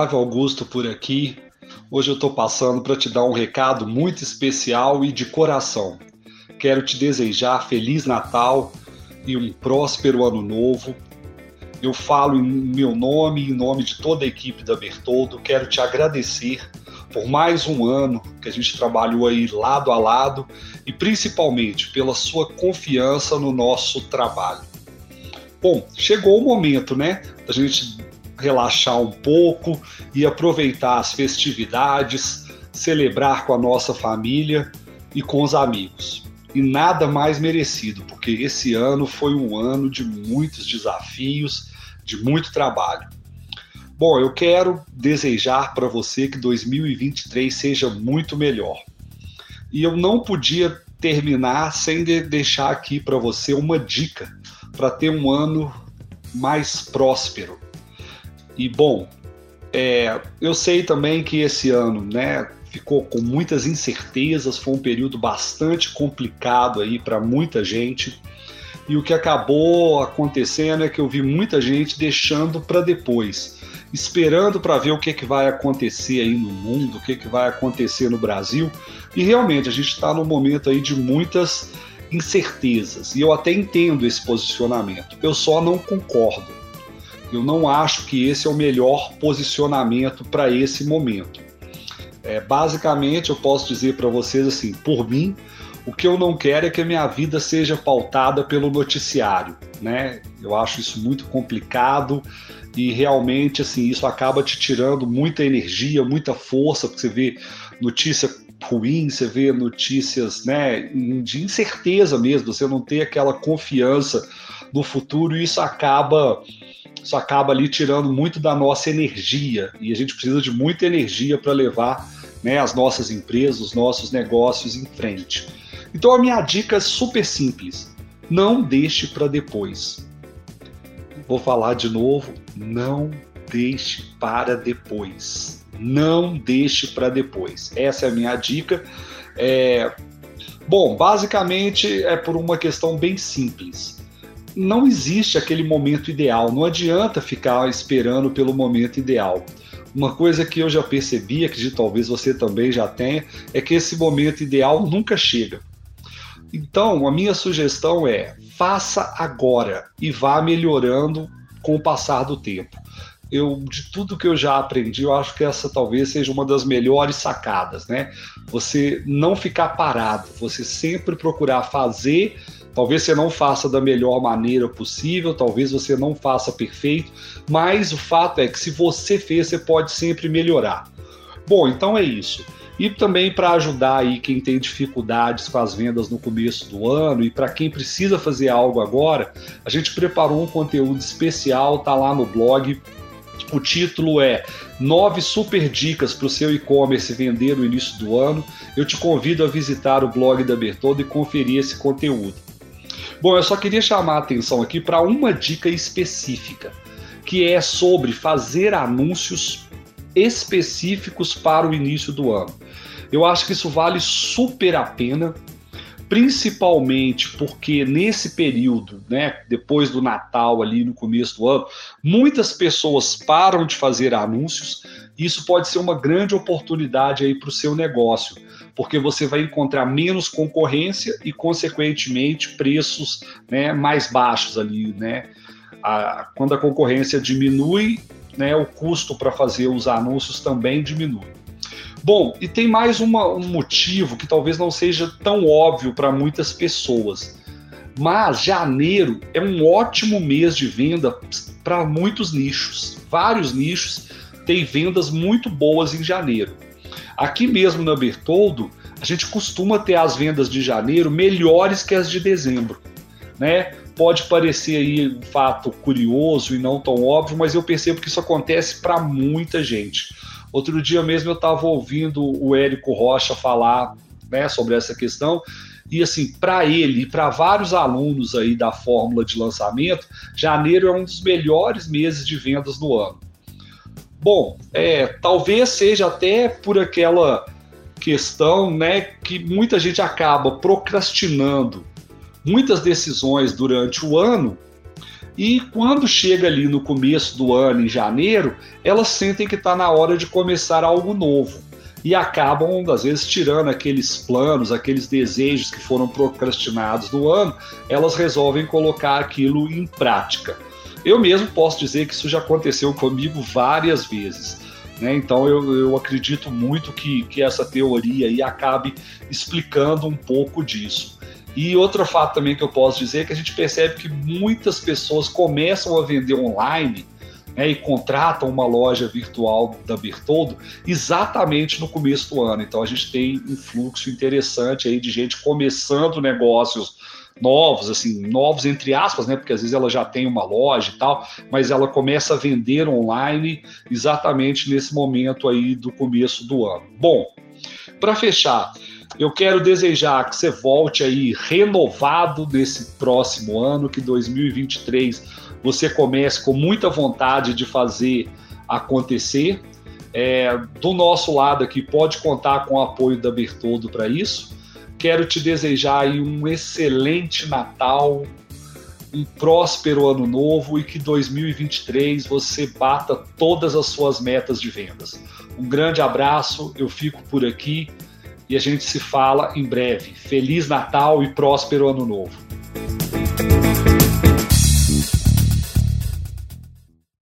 Flávio Augusto por aqui. Hoje eu estou passando para te dar um recado muito especial e de coração. Quero te desejar Feliz Natal e um próspero Ano Novo. Eu falo em meu nome e em nome de toda a equipe da Bertoldo. Quero te agradecer por mais um ano que a gente trabalhou aí lado a lado e principalmente pela sua confiança no nosso trabalho. Bom, chegou o momento, né, da gente relaxar um pouco e aproveitar as festividades, celebrar com a nossa família e com os amigos. E nada mais merecido, porque esse ano foi um ano de muitos desafios, de muito trabalho. Bom, eu quero desejar para você que 2023 seja muito melhor. E eu não podia terminar sem de deixar aqui para você uma dica para ter um ano mais próspero, e bom, é, eu sei também que esse ano, né, ficou com muitas incertezas, foi um período bastante complicado aí para muita gente. E o que acabou acontecendo é que eu vi muita gente deixando para depois, esperando para ver o que, que vai acontecer aí no mundo, o que, que vai acontecer no Brasil. E realmente a gente está num momento aí de muitas incertezas. E eu até entendo esse posicionamento. Eu só não concordo. Eu não acho que esse é o melhor posicionamento para esse momento. É, basicamente, eu posso dizer para vocês assim: por mim, o que eu não quero é que a minha vida seja pautada pelo noticiário, né? Eu acho isso muito complicado e realmente assim isso acaba te tirando muita energia, muita força, porque você vê notícia ruim, você vê notícias, né, de incerteza mesmo, você não tem aquela confiança no futuro e isso acaba isso acaba ali tirando muito da nossa energia e a gente precisa de muita energia para levar né, as nossas empresas, os nossos negócios em frente. Então a minha dica é super simples: não deixe para depois. Vou falar de novo: não deixe para depois. Não deixe para depois. Essa é a minha dica. É... Bom, basicamente é por uma questão bem simples não existe aquele momento ideal, não adianta ficar esperando pelo momento ideal. Uma coisa que eu já percebi, que talvez você também já tenha, é que esse momento ideal nunca chega. Então, a minha sugestão é: faça agora e vá melhorando com o passar do tempo. Eu, de tudo que eu já aprendi, eu acho que essa talvez seja uma das melhores sacadas, né? Você não ficar parado, você sempre procurar fazer Talvez você não faça da melhor maneira possível, talvez você não faça perfeito, mas o fato é que se você fez, você pode sempre melhorar. Bom, então é isso. E também para ajudar aí quem tem dificuldades com as vendas no começo do ano e para quem precisa fazer algo agora, a gente preparou um conteúdo especial, tá lá no blog. O título é Nove super dicas para o seu e-commerce vender no início do ano. Eu te convido a visitar o blog da Bertoldo e conferir esse conteúdo. Bom, eu só queria chamar a atenção aqui para uma dica específica, que é sobre fazer anúncios específicos para o início do ano. Eu acho que isso vale super a pena, principalmente porque nesse período, né, depois do Natal ali no começo do ano, muitas pessoas param de fazer anúncios. Isso pode ser uma grande oportunidade aí para o seu negócio porque você vai encontrar menos concorrência e, consequentemente, preços né, mais baixos ali, né? A, quando a concorrência diminui, né, o custo para fazer os anúncios também diminui. Bom, e tem mais uma, um motivo que talvez não seja tão óbvio para muitas pessoas, mas janeiro é um ótimo mês de venda para muitos nichos. Vários nichos têm vendas muito boas em janeiro. Aqui mesmo na Bertoldo, a gente costuma ter as vendas de janeiro melhores que as de dezembro, né? Pode parecer aí um fato curioso e não tão óbvio, mas eu percebo que isso acontece para muita gente. Outro dia mesmo eu estava ouvindo o Érico Rocha falar né, sobre essa questão e assim, para ele e para vários alunos aí da fórmula de lançamento, janeiro é um dos melhores meses de vendas do ano. Bom, é, talvez seja até por aquela questão, né, que muita gente acaba procrastinando muitas decisões durante o ano E quando chega ali no começo do ano, em janeiro, elas sentem que está na hora de começar algo novo e acabam, às vezes, tirando aqueles planos, aqueles desejos que foram procrastinados do ano, elas resolvem colocar aquilo em prática. Eu mesmo posso dizer que isso já aconteceu comigo várias vezes. Né? Então eu, eu acredito muito que, que essa teoria aí acabe explicando um pouco disso. E outro fato também que eu posso dizer é que a gente percebe que muitas pessoas começam a vender online né, e contratam uma loja virtual da Bertoldo exatamente no começo do ano. Então a gente tem um fluxo interessante aí de gente começando negócios novos, assim, novos entre aspas, né? Porque às vezes ela já tem uma loja e tal, mas ela começa a vender online exatamente nesse momento aí do começo do ano. Bom, para fechar, eu quero desejar que você volte aí renovado nesse próximo ano, que 2023 você comece com muita vontade de fazer acontecer. É, do nosso lado aqui, pode contar com o apoio da Bertoldo para isso. Quero te desejar um excelente Natal, um próspero ano novo e que 2023 você bata todas as suas metas de vendas. Um grande abraço, eu fico por aqui e a gente se fala em breve. Feliz Natal e próspero ano novo.